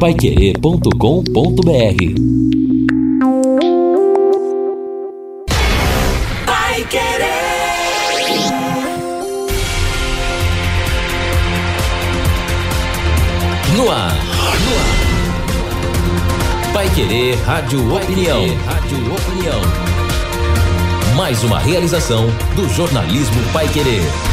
paiquerê.com.br querer. No ar. No ar. Pai Querer Rádio Opinião. Rádio Opinião. Mais uma realização do jornalismo Pai Querer.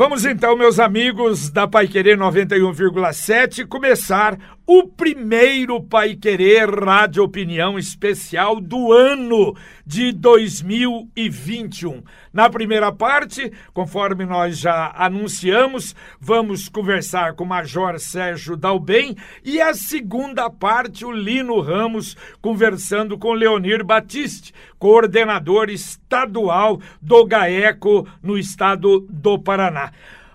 Vamos então, meus amigos da Pai Querer 91,7, começar o primeiro Pai Querer Rádio Opinião especial do ano de 2021. Na primeira parte, conforme nós já anunciamos, vamos conversar com o Major Sérgio Dalbem e a segunda parte, o Lino Ramos conversando com Leonir Batiste, coordenador estadual do GAECO no estado do Paraná.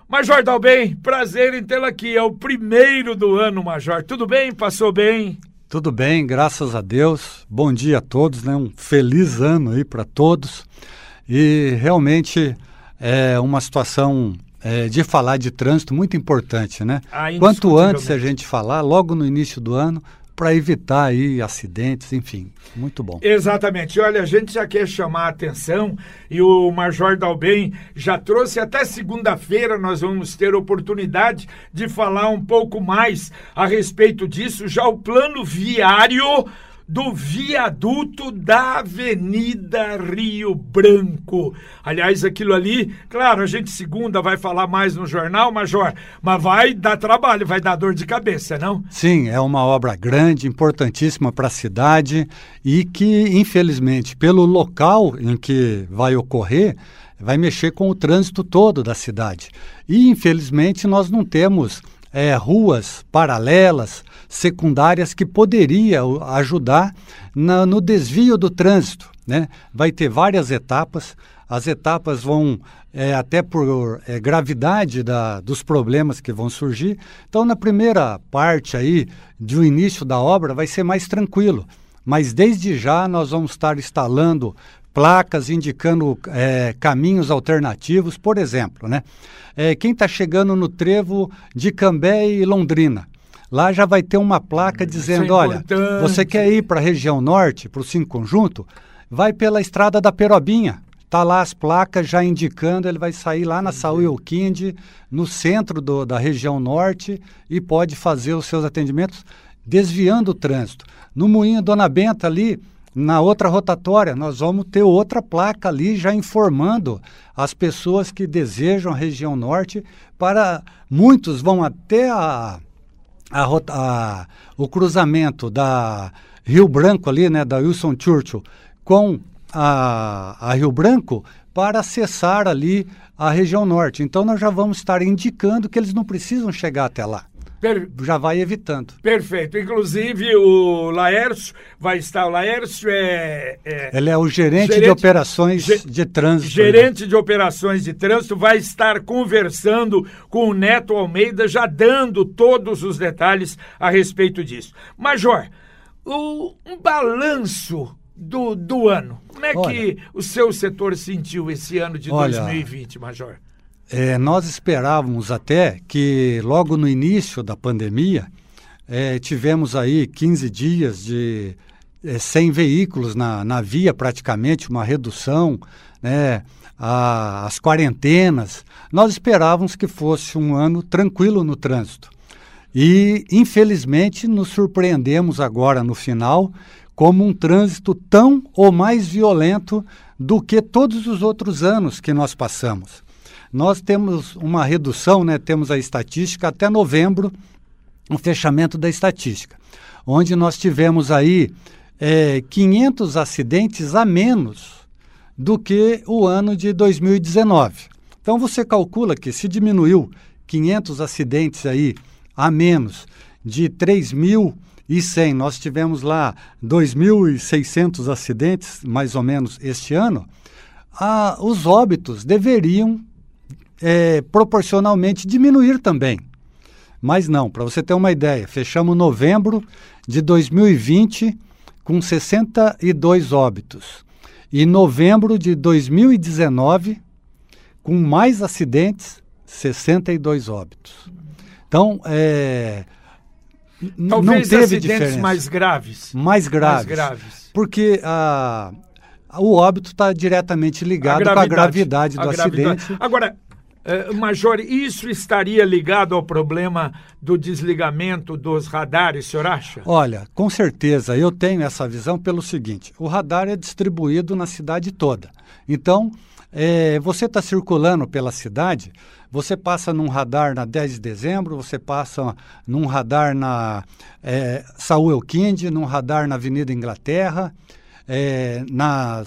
Major Dalbem, prazer em tê-lo aqui. É o primeiro do ano, Major. Tudo bem? Passou bem? Tudo bem, graças a Deus. Bom dia a todos, né? Um feliz ano aí para todos. E realmente é uma situação é, de falar de trânsito muito importante, né? Ah, Quanto antes a gente falar, logo no início do ano, para evitar aí acidentes, enfim, muito bom. Exatamente. Olha, a gente já quer chamar a atenção e o Major Dalbem já trouxe até segunda-feira nós vamos ter oportunidade de falar um pouco mais a respeito disso, já o plano viário do viaduto da Avenida Rio Branco. Aliás, aquilo ali, claro, a gente segunda vai falar mais no jornal, Major, mas vai dar trabalho, vai dar dor de cabeça, não? Sim, é uma obra grande, importantíssima para a cidade e que, infelizmente, pelo local em que vai ocorrer, vai mexer com o trânsito todo da cidade. E, infelizmente, nós não temos é, ruas paralelas, secundárias, que poderia ajudar na- no desvio do trânsito. Né? Vai ter várias etapas, as etapas vão é, até por é, gravidade da, dos problemas que vão surgir. Então, na primeira parte aí do início da obra vai ser mais tranquilo, mas desde já nós vamos estar instalando placas indicando é, caminhos alternativos, por exemplo, né? É, quem está chegando no trevo de Cambé e Londrina, lá já vai ter uma placa dizendo, olha, importante. você quer ir para a região norte, para o Cinco Conjunto, vai pela estrada da Perobinha. Tá lá as placas já indicando, ele vai sair lá na Saúl Elquinde, no centro do- da região norte, e pode fazer os seus atendimentos desviando o trânsito. No Moinho Dona Benta ali, na outra rotatória, nós vamos ter outra placa ali já informando as pessoas que desejam a região norte para muitos vão até a a a- o cruzamento da Rio Branco ali, né, da Wilson Churchill, com a Rio Branco para acessar ali a região norte. Então nós já vamos estar indicando que eles não precisam chegar até lá. Per- Já vai evitando. Perfeito. Inclusive, o Laércio vai estar. O Laércio é. é Ele é o gerente, de Gerente- operações ge- de trânsito. né? gerente de operações de trânsito, vai estar conversando com o Neto Almeida, já dando todos os detalhes a respeito disso. Major, o- um balanço do, do ano. Como é que Olha. o seu setor sentiu esse ano de Olha, 2020, Major? É, nós esperávamos até que logo no início da pandemia é, tivemos aí 15 dias de é, 100 veículos na, na via praticamente, uma redução, né, a- as quarentenas. Nós esperávamos que fosse um ano tranquilo no trânsito. E, infelizmente, nos surpreendemos agora no final como um trânsito tão ou mais violento do que todos os outros anos que nós passamos. Nós temos uma redução, né, temos a estatística até novembro, um fechamento da estatística, onde nós tivemos aí eh, 500 acidentes a menos do que o ano de 2019. Então você calcula que se diminuiu 500 acidentes aí a menos de 3.100, nós tivemos lá 2.600 acidentes mais ou menos este ano, ah, os óbitos deveriam eh, proporcionalmente diminuir também. Mas não, para você ter uma ideia, fechamos novembro de 2020 com 62 óbitos. E novembro de 2019, com mais acidentes, 62 óbitos. Então, é, Talvez não teve acidentes diferença. mais graves. Mais graves. Mais graves. Porque a, o óbito está diretamente ligado com a gravidade do a gravidade. acidente. Agora, eh, Major, isso estaria ligado ao problema do desligamento dos radares, o senhor acha? Olha, com certeza, eu tenho essa visão pelo seguinte: o radar é distribuído na cidade toda. Então, é, você está circulando pela cidade, você passa num radar na 10 de dezembro, você passa num radar na é, Saúl Elquinde, num radar na Avenida Inglaterra, é, na,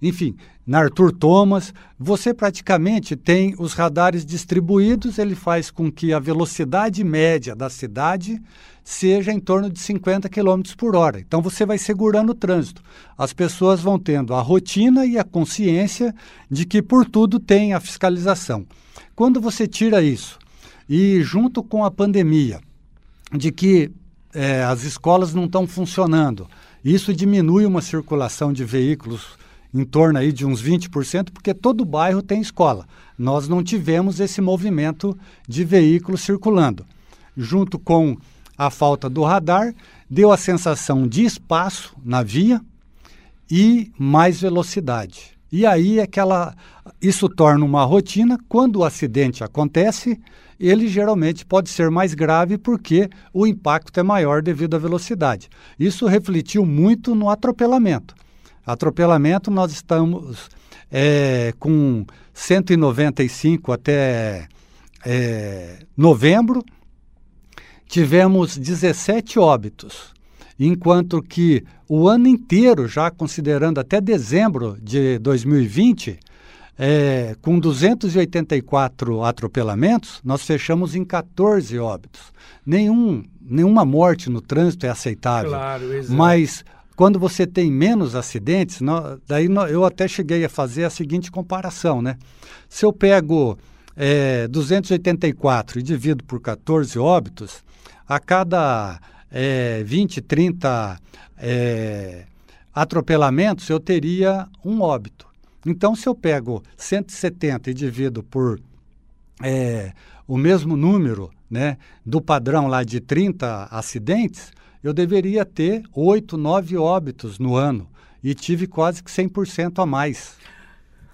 enfim, na Arthur Thomas, você praticamente tem os radares distribuídos, ele faz com que a velocidade média da cidade seja em torno de 50 km por hora. Então você vai segurando o trânsito. As pessoas vão tendo a rotina e a consciência de que por tudo tem a fiscalização. Quando você tira isso e junto com a pandemia, de que é, as escolas não estão funcionando, isso diminui uma circulação de veículos em torno aí de uns 20%, porque todo bairro tem escola. Nós não tivemos esse movimento de veículos circulando. Junto com a falta do radar, deu a sensação de espaço na via e mais velocidade. E aí aquela isso torna uma rotina, quando o acidente acontece, ele geralmente pode ser mais grave porque o impacto é maior devido à velocidade. Isso refletiu muito no atropelamento. Atropelamento nós estamos é, com 195 até é, novembro, tivemos 17 óbitos, enquanto que o ano inteiro, já considerando até dezembro de 2020, é, com 284 atropelamentos, nós fechamos em 14 óbitos. Nenhum, nenhuma morte no trânsito é aceitável. Claro, exato. Mas quando você tem menos acidentes, daí eu até cheguei a fazer a seguinte comparação, né? Se eu pego é, 284 e divido por 14 óbitos, a cada é, 20, 30 é, atropelamentos, eu teria um óbito. Então, se eu pego 170 e divido por é, o mesmo número né, do padrão lá de 30 acidentes, eu deveria ter 8, 9 óbitos no ano. E tive quase que 100% a mais.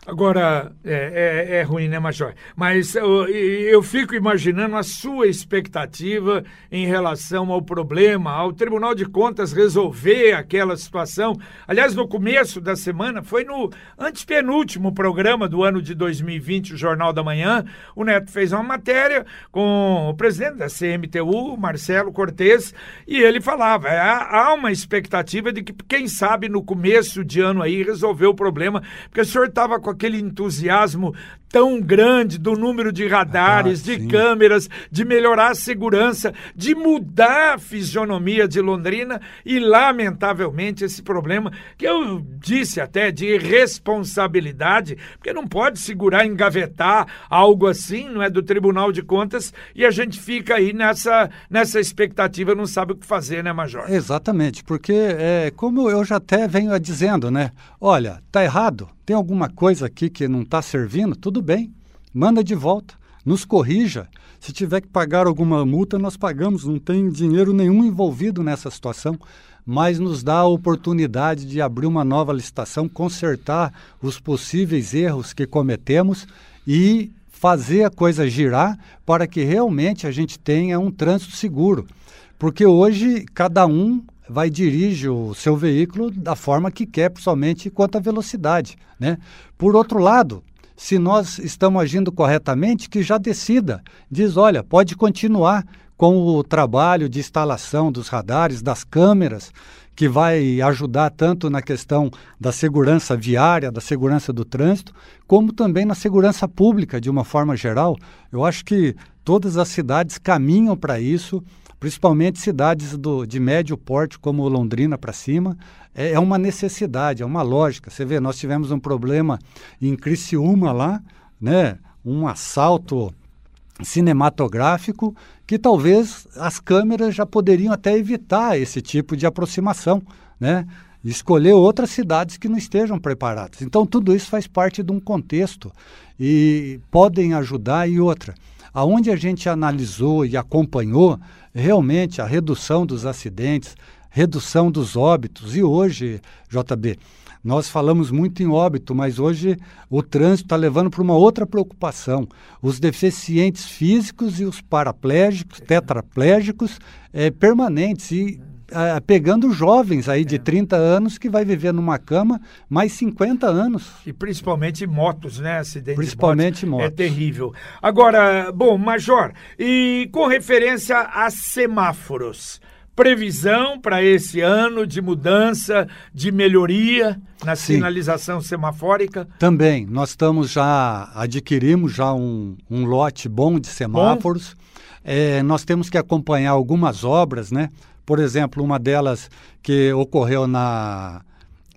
Agora, é, é, é, ruim, né, Major? Mas eu, eu, fico imaginando a sua expectativa em relação ao problema, ao Tribunal de Contas resolver aquela situação. Aliás, no começo da semana, foi no antepenúltimo programa do ano de 2020, o Jornal da Manhã, o Neto fez uma matéria com o presidente da CMTU, Marcelo Cortes, e ele falava: é, há uma expectativa de que, quem sabe, no começo de ano aí, resolver o problema, porque o senhor estava com aquele entusiasmo tão grande do número de radares, ah, de sim. câmeras, de melhorar a segurança, de mudar a fisionomia de Londrina e, lamentavelmente, esse problema que eu disse até de responsabilidade, porque não pode segurar, engavetar algo assim, não é do Tribunal de Contas e a gente fica aí nessa, nessa expectativa, não sabe o que fazer, né, Major? Exatamente, porque é, como eu já até venho dizendo, né? Olha, tá errado, tem alguma coisa aqui que não está servindo, tudo bem, manda de volta, nos corrija. Se tiver que pagar alguma multa, nós pagamos, não tem dinheiro nenhum envolvido nessa situação, mas nos dá a oportunidade de abrir uma nova licitação, consertar os possíveis erros que cometemos e fazer a coisa girar para que realmente a gente tenha um trânsito seguro. Porque hoje cada um vai dirigir o seu veículo da forma que quer, principalmente quanto à velocidade. Né? Por outro lado, se nós estamos agindo corretamente, que já decida, diz, olha, pode continuar com o trabalho de instalação dos radares, das câmeras, que vai ajudar tanto na questão da segurança viária, da segurança do trânsito, como também na segurança pública de uma forma geral. Eu acho que todas as cidades caminham para isso principalmente cidades do, de médio porte, como Londrina para cima, é, é, uma necessidade, é uma lógica. Você vê, nós tivemos um problema em Criciúma lá, né? um assalto cinematográfico que talvez as câmeras já poderiam até evitar esse tipo de aproximação, né? escolher outras cidades que não estejam preparadas. Então, tudo isso faz parte de um contexto e podem ajudar. E outra, aonde a gente analisou e acompanhou realmente a redução dos acidentes, redução dos óbitos. E hoje, JB, nós falamos muito em óbito, mas hoje o trânsito está levando para uma outra preocupação. Os deficientes físicos e os paraplégicos, tetraplégicos é, permanentes. E pegando jovens aí de 30 é. anos que vai viver numa cama mais 50 anos. E principalmente motos, né? Acidentes principalmente motos. motos. É terrível. Agora, bom, Major, e com referência a semáforos, previsão para esse ano de mudança, de melhoria na Sim. sinalização semafórica? Também, nós estamos já, adquirimos já um, um lote bom de semáforos. É, nós temos que acompanhar algumas obras, né? Por exemplo, uma delas que ocorreu na,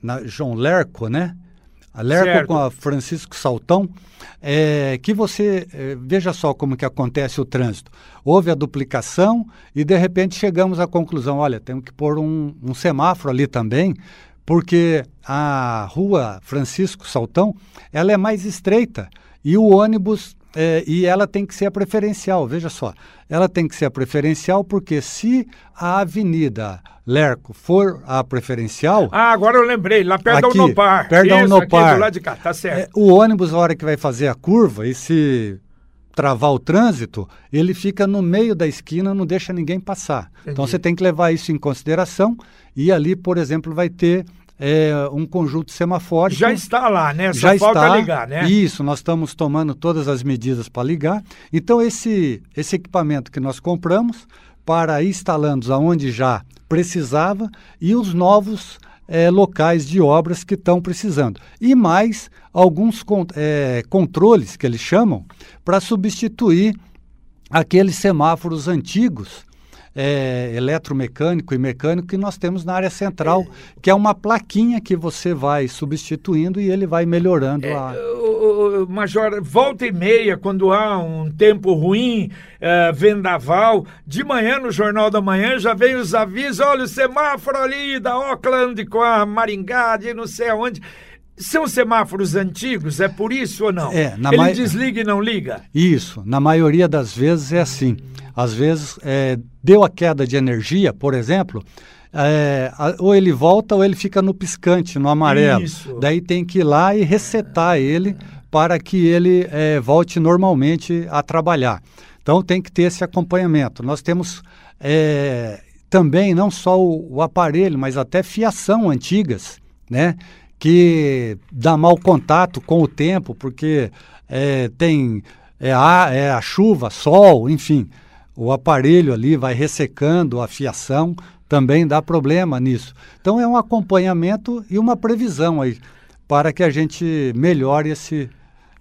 na João Lerco, né? A Lerco certo. com a Francisco Saltão, é, que você é, veja só como que acontece o trânsito. Houve a duplicação e de repente chegamos à conclusão, olha, temos que pôr um, um semáforo ali também, porque a rua Francisco Saltão, ela é mais estreita e o ônibus é, e ela tem que ser a preferencial, veja só. Ela tem que ser a preferencial porque se a Avenida Lerco for a preferencial. Ah, agora eu lembrei, lá perto aqui, da Unopar. Perto da Unopar. Do lado de cá, tá certo. É, o ônibus, na hora que vai fazer a curva, e se travar o trânsito, ele fica no meio da esquina, não deixa ninguém passar. Então, Entendi. Então você tem que levar isso em consideração e ali, por exemplo, vai ter é, um conjunto semafórico. Já está lá, né? Só já falta está, ligar, né? Isso, nós estamos tomando todas as medidas para ligar. Então, esse, esse equipamento que nós compramos para instalando aonde já precisava e os novos é, locais de obras que estão precisando. E mais alguns é, controles que eles chamam para substituir aqueles semáforos antigos é, eletromecânico e mecânico que nós temos na área central, que é uma plaquinha que você vai substituindo e ele vai melhorando é, a. Major, volta e meia, quando há um tempo ruim, é, vendaval, de manhã no Jornal da Manhã já vem os avisos: olha o semáforo ali da Auckland com a Maringá, de não sei aonde. São semáforos antigos, é por isso ou não? É, Ele ma... desliga e não liga? Isso, na maioria das vezes é assim. Às vezes, é, deu a queda de energia, por exemplo, é, ou ele volta ou ele fica no piscante, no amarelo. Isso. Daí tem que ir lá e resetar ele para que ele é, volte normalmente a trabalhar. Então tem que ter esse acompanhamento. Nós temos é, também não só o, o, aparelho, mas até fiação antigas, né? Que dá mau contato com o tempo, porque é, tem é a, é a chuva, sol, enfim o aparelho ali vai ressecando a fiação, também dá problema nisso. Então é um acompanhamento e uma previsão aí para que a gente melhore esse,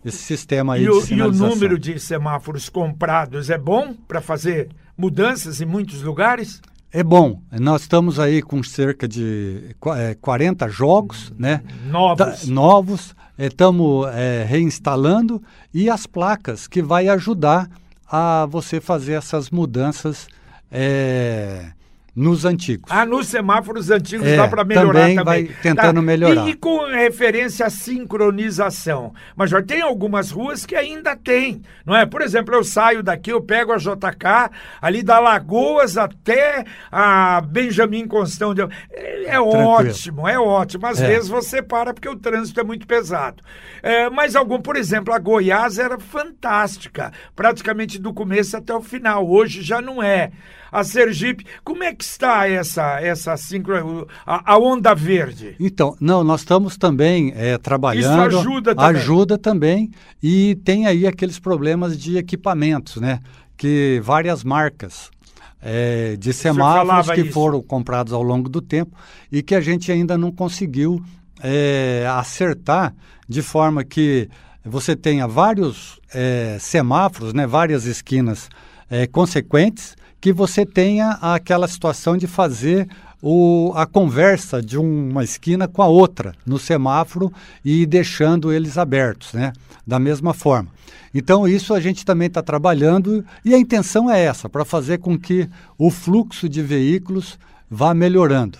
esse sistema aí e de o, E o número de semáforos comprados é bom para fazer mudanças em muitos lugares? É bom. Nós estamos aí com cerca de é, 40 jogos, né? Novos. novos. Estamos é, reinstalando e as placas que vai ajudar a você fazer essas mudanças é, nos antigos. Ah, nos semáforos antigos é, dá para melhorar também. também. vai tentando tá. melhorar. E, e, com referência à sincronização, Major, tem algumas ruas que ainda tem, não é? Por exemplo, eu saio daqui, eu pego a JK, ali da Lagoas até a Benjamin Constão. De... É, é ótimo, é ótimo. Às é. vezes você para porque o trânsito é muito pesado. É, mas algum, por exemplo, a Goiás era fantástica, praticamente do começo até o final. Hoje já não é a Sergipe. Como é que está essa, essa sincro, a, a onda verde? Então, não, nós estamos também é, trabalhando. Isso ajuda também. Ajuda também. E tem aí aqueles problemas de equipamentos, né? Que várias marcas é, de semáforos que isso. foram comprados ao longo do tempo e que a gente ainda não conseguiu é, acertar de forma que você tenha vários é, semáforos, né, várias esquinas é, consequentes que você tenha aquela situação de fazer o, a conversa de uma esquina com a outra no semáforo e deixando eles abertos, né? Da mesma forma. Então, isso a gente também está trabalhando e a intenção é essa, para fazer com que o fluxo de veículos vá melhorando.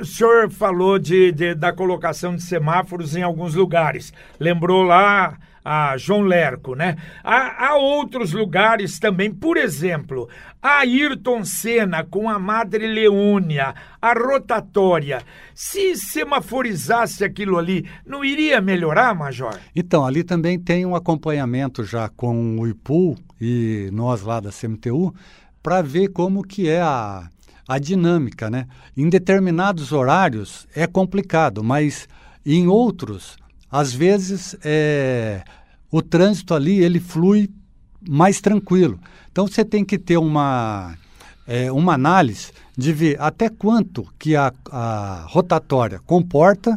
O senhor falou de, de, da colocação de semáforos em alguns lugares. Lembrou lá a João Lerco, né? Há, há, outros lugares também, por exemplo, a Ayrton Senna com a Madre Leônia, a rotatória. Se semaforizasse aquilo ali, não iria melhorar, Major? Então, ali também tem um acompanhamento já com o IPU e nós lá da CMTU para ver como que é a, a dinâmica, né? Em determinados horários é complicado, mas em outros às vezes é, o trânsito ali ele flui mais tranquilo. Então você tem que ter uma, é, uma análise de ver até quanto que a, a rotatória comporta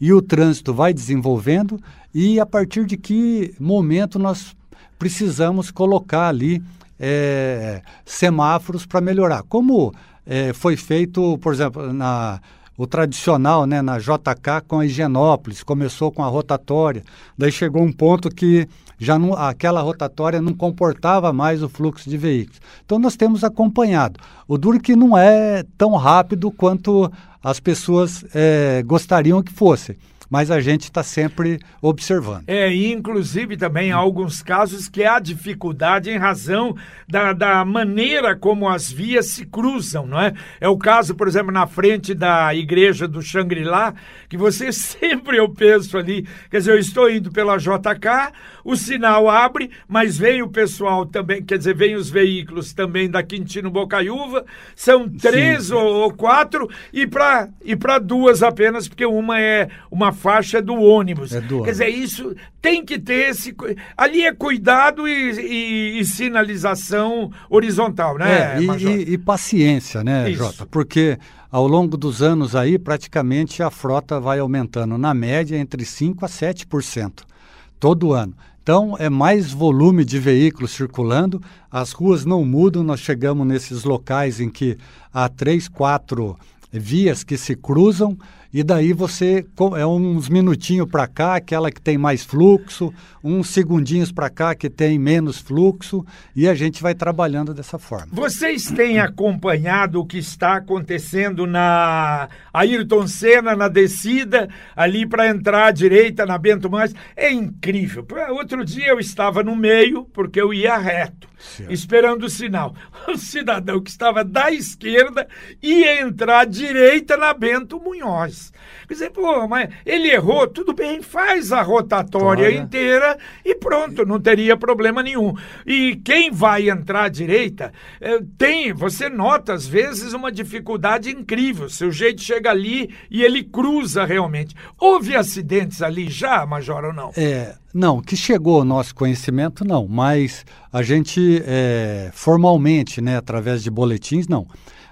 e o trânsito vai desenvolvendo e a partir de que momento nós precisamos colocar ali é, semáforos para melhorar. Como é, foi feito, por exemplo, na o tradicional né, na JK com a Higienópolis, começou com a rotatória, daí chegou um ponto que já não, aquela rotatória não comportava mais o fluxo de veículos. Então nós temos acompanhado. O duro que não é tão rápido quanto as pessoas é, gostariam que fosse mas a gente está sempre observando. É, e inclusive também há alguns casos que há dificuldade em razão da, da maneira como as vias se cruzam, não é? É o caso, por exemplo, na frente da igreja do Xangri-Lá, que você sempre eu penso ali, quer dizer, eu estou indo pela JK, o sinal abre, mas vem o pessoal também, quer dizer, vem os veículos também da Quintino Bocaiúva, são três Sim. ou, quatro, e para e duas apenas, porque uma é uma faixa do ônibus. É do Quer dizer, isso tem que ter esse. Ali é cuidado e, e, e sinalização horizontal, né? É, e, e, paciência, né, isso. Jota? Porque ao longo dos anos aí, praticamente a frota vai aumentando, na média, entre 5% a 7% todo ano. Então, é mais volume de veículos circulando, as ruas não mudam, nós chegamos nesses locais em que há três, quatro vias que se cruzam e daí você é uns minutinhos para cá, aquela que tem mais fluxo, uns segundinhos para cá que tem menos fluxo, e a gente vai trabalhando dessa forma. Vocês têm acompanhado o que está acontecendo na Ayrton Senna, na descida, ali para entrar à direita na Bento Mais? É incrível. Outro dia eu estava no meio, porque eu ia reto, certo. esperando o sinal. O cidadão que estava da esquerda ia entrar à direita na Bento Munhoz. Dizer, pô, mas ele errou, tudo bem, faz a rotatória Olha. inteira e pronto, não teria problema nenhum. E quem vai entrar à direita, é, tem, você nota às vezes uma dificuldade incrível. Seu jeito chega ali e ele cruza realmente. Houve acidentes ali já, Major, ou não? É, não, que chegou ao nosso conhecimento, não, mas a gente é, formalmente, né, através de boletins, não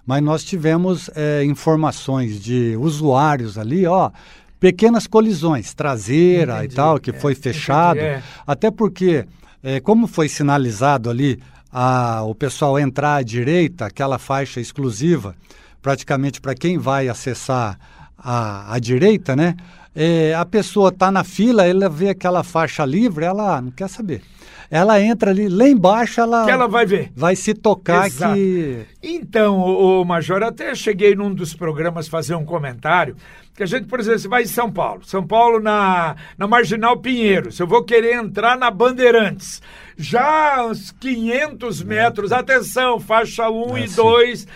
mas nós tivemos é, informações de usuários ali, ó, pequenas colisões, traseira entendi, e tal, que é, foi fechado, entendi, é. até porque, é, como foi sinalizado ali, a, o pessoal entrar à direita, aquela faixa exclusiva, praticamente para quem vai acessar a, a direita, né? É, a pessoa está na fila, ela vê aquela faixa livre, ela não quer saber ela entra ali, lá embaixo ela. Que ela vai ver. Vai se tocar Exato. que. Então, o, o Major, até cheguei num dos programas fazer um comentário. Que a gente, por exemplo, você vai em São Paulo. São Paulo na, na Marginal Pinheiros. Eu vou querer entrar na Bandeirantes. Já uns 500 metros, atenção, faixa 1 é, e 2.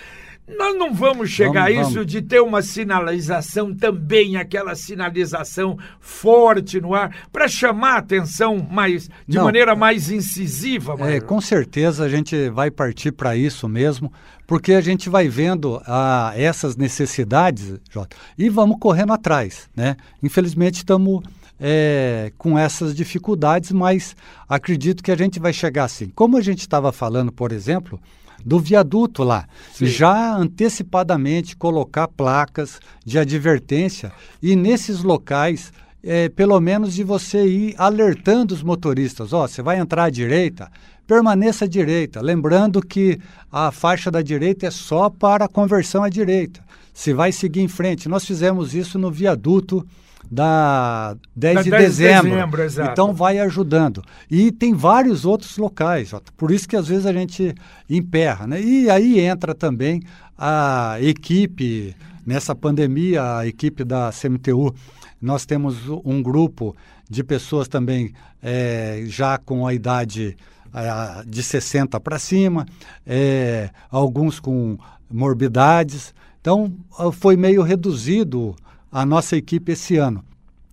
Nós não vamos chegar vamos, a isso vamos. de ter uma sinalização também, aquela sinalização forte no ar, para chamar a atenção mais, de não, maneira mais incisiva. É, com certeza a gente vai partir para isso mesmo, porque a gente vai vendo ah, essas necessidades, Jota, e vamos correndo atrás. Né? Infelizmente estamos é, com essas dificuldades, mas acredito que a gente vai chegar assim. Como a gente estava falando, por exemplo do viaduto lá. Sim. Já antecipadamente colocar placas de advertência e nesses locais, é, pelo menos de você ir alertando os motoristas: ó, oh, você vai entrar à direita, permaneça à direita. Lembrando que a faixa da direita é só para a conversão à direita. Se vai seguir em frente. Nós fizemos isso no viaduto da 10 da de 10 dezembro. De dezembro então vai ajudando. E tem vários outros locais, por isso que às vezes a gente emperra. Né? E aí entra também a equipe Nessa pandemia, a equipe da CMTU, nós temos um grupo de pessoas também é, já com a idade é, de 60 para cima, é, alguns com morbidades. Então, foi meio reduzido a nossa equipe esse ano.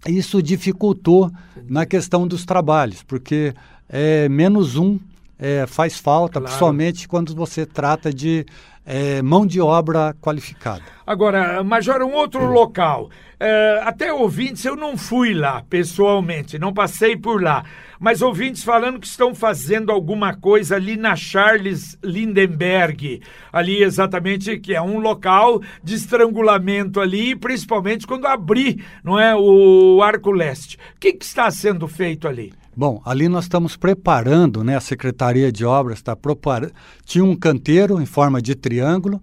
Isso dificultou na questão dos trabalhos, porque é, menos um é, faz falta, claro. principalmente quando você trata de é, mão de obra qualificada. Agora, Major, um outro local. É, até ouvintes, eu não fui lá pessoalmente, não passei por lá, mas ouvintes falando que estão fazendo alguma coisa ali na Charles Lindenberg, ali exatamente, que é um local de estrangulamento ali, principalmente quando abrir, não é, o Arco Leste. O que, que está sendo feito ali? Bom, ali nós estamos preparando, né? A Secretaria de Obras está preparando. Tinha um canteiro em forma de triângulo,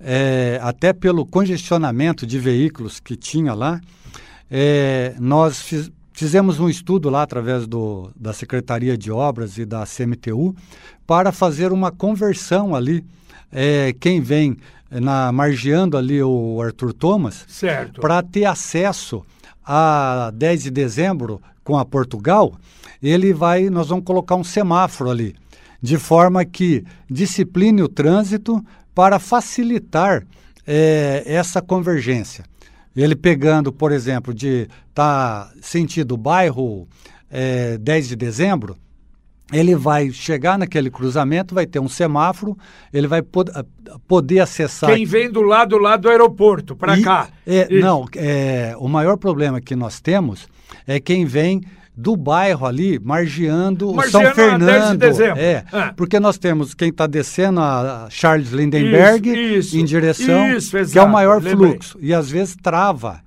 é, até pelo congestionamento de veículos que tinha lá. É, nós fiz, fizemos um estudo lá através do, da Secretaria de Obras e da CMTU para fazer uma conversão ali. É, quem vem na margeando ali o Arthur Thomas, para ter acesso a 10 de dezembro com a Portugal, ele vai, nós vamos colocar um semáforo ali, de forma que discipline o trânsito para facilitar é, essa convergência. Ele pegando, por exemplo, de tá sentido bairro é, 10 de dezembro, ele vai chegar naquele cruzamento, vai ter um semáforo, ele vai pod poder acessar. Quem vem do lado lá do aeroporto, para cá. É, não, é, o maior problema que nós temos é quem vem do bairro ali, margeando, o São Fernando. De é, ah. porque nós temos quem está descendo a Charles Lindenberg isso, isso, em direção, isso, que é o maior lembrei. fluxo. E às vezes trava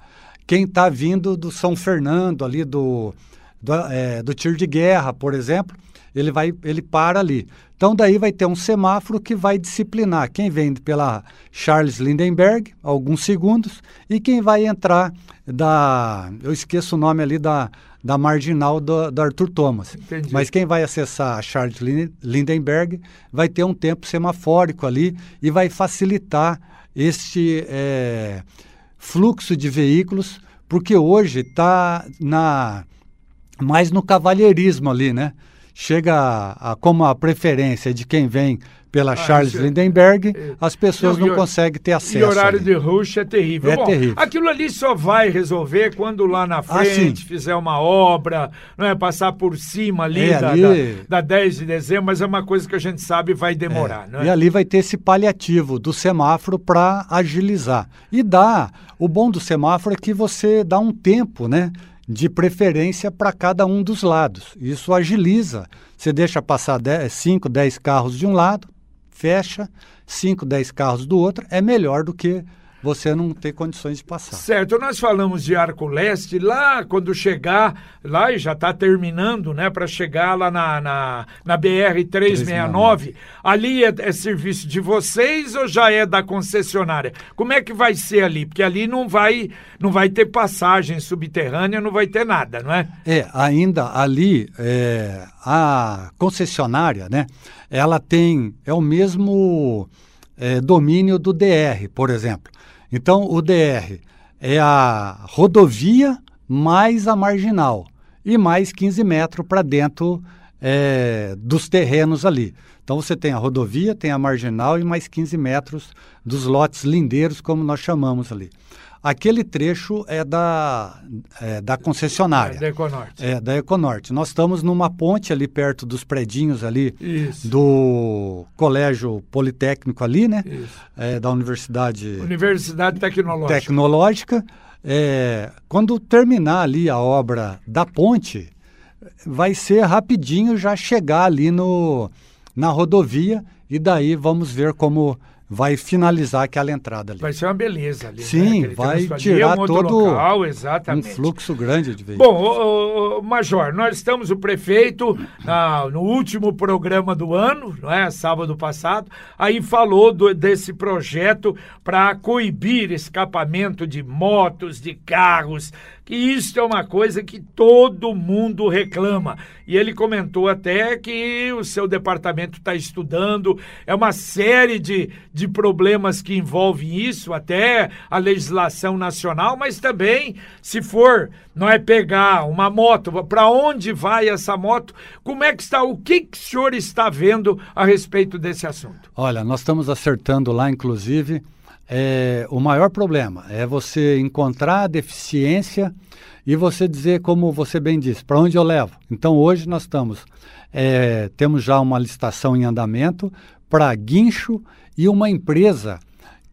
quem está vindo do São Fernando, ali do, do, é, do tiro de guerra, por exemplo, ele vai, ele para ali. Então daí vai ter um semáforo que vai disciplinar quem vem pela Charles Lindenberg, alguns segundos, e quem vai entrar da, eu esqueço o nome ali da, da marginal do, do Arthur Thomas. Entendi. Mas quem vai acessar a Charles Lindenberg vai ter um tempo semafórico ali e vai facilitar este é, fluxo de veículos, porque hoje está na mais no cavalheirismo ali, né? chega a, a, como a preferência de quem vem pela ah, Charles é, Lindenberg, é, as pessoas não, não conseguem ter acesso. E horário ali. de rush é terrível. É Bom, terrível. Aquilo ali só vai resolver quando lá na ah, frente ah, fizer uma obra, não é passar por cima ali, é, da, ali... Da, da 10 de dezembro, mas é uma coisa que a gente sabe vai demorar. É. E ali vai ter esse paliativo do semáforo para agilizar. E dá, o bom do semáforo é que você dá um tempo, né? de preferência para cada um dos lados. Isso agiliza. Você deixa passar 5, 10 carros de um lado, fecha, 5, 10 carros do outro, é melhor do que você não ter condições de passar. Certo, nós falamos de Arco Leste, lá quando chegar, lá e já está terminando, né, para chegar lá na, na, na BR-369, ali é, é, serviço de vocês ou já é da concessionária? Como é que vai ser ali? Porque ali não vai, não vai ter passagem subterrânea, não vai ter nada, não é? É, ainda ali, é, a concessionária, né, ela tem, é o mesmo é, domínio do DR, por exemplo. Então, o DR é a rodovia mais a marginal e mais 15 metros para dentro é, dos terrenos ali. Então você tem a rodovia, tem a marginal e mais 15 metros dos lotes lindeiros, como nós chamamos ali. Aquele trecho é da, é, da concessionária. É da Econorte. É, da Econorte. Nós estamos numa ponte ali perto dos predinhos ali Isso. do Colégio Politécnico ali, né? É, da Universidade... Universidade Tecnológica. Tecnológica. É, quando terminar ali a obra da ponte, vai ser rapidinho já chegar ali no, na rodovia e daí vamos ver como vai finalizar aquela entrada ali. Vai ser uma beleza ali. Sim, né? vai tirar um todo local, um fluxo grande de veículos. Bom, Major, nós estamos, o prefeito, na, no último programa do ano, não é? sábado passado, aí falou do, desse projeto para coibir escapamento de motos, de carros, que isso é uma coisa que todo mundo reclama. E ele comentou até que o seu departamento está estudando, é uma série de, de problemas que envolvem isso, até a legislação nacional, mas também, se for, não é pegar uma moto, para onde vai essa moto? Como é que está? O que, que o senhor está vendo a respeito desse assunto? Olha, nós estamos acertando lá, inclusive é, o maior problema é você encontrar a deficiência e você dizer, como você bem disse, para onde eu levo. Então hoje nós estamos, é, temos já uma licitação em andamento para guincho e uma empresa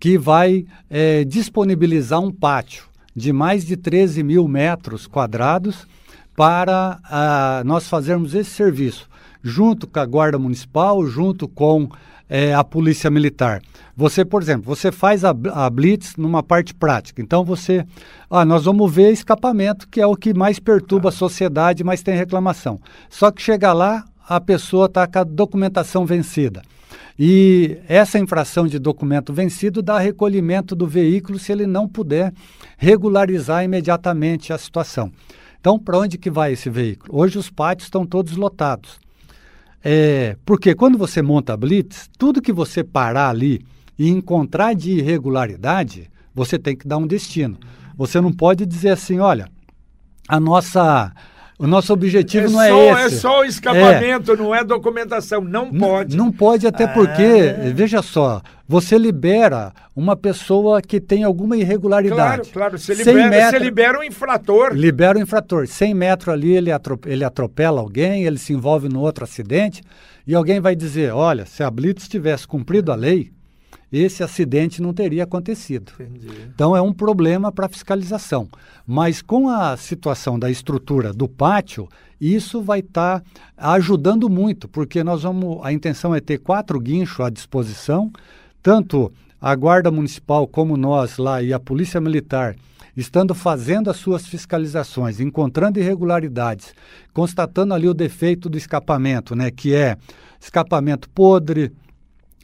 que vai é, disponibilizar um pátio de mais de 13 mil metros quadrados para a, nós fazermos esse serviço, junto com a Guarda Municipal, junto com é, a polícia militar. Você, por exemplo, você faz a, a, blitz numa parte prática. Então você, ah, nós vamos ver escapamento, que é o que mais perturba a sociedade, mas tem reclamação. Só que chega lá, a pessoa está com a documentação vencida. E essa infração de documento vencido dá recolhimento do veículo se ele não puder regularizar imediatamente a situação. Então, para onde que vai esse veículo? Hoje os pátios estão todos lotados. É, porque quando você monta a blitz, tudo que você parar ali e encontrar de irregularidade, você tem que dar um destino. Você não pode dizer assim, olha, a nossa o nosso objetivo é não é só, é esse. É só o escapamento, é. não é documentação. Não pode. Não, não pode, até porque, ah. veja só, você libera uma pessoa que tem alguma irregularidade. Claro, claro. Você libera, metros, você libera um infrator. Libera um infrator. 100 metros ali, ele, ele atropela alguém, ele se envolve no outro acidente, e alguém vai dizer: olha, se a Blitz tivesse cumprido a lei, esse acidente não teria acontecido. Entendi. Então é um problema para a fiscalização. Mas com a situação da estrutura do pátio, isso vai estar tá ajudando muito, porque nós vamos. A intenção é ter quatro guinchos à disposição, tanto a Guarda Municipal como nós lá e a Polícia Militar estando fazendo as suas fiscalizações, encontrando irregularidades, constatando ali o defeito do escapamento, né, que é escapamento podre,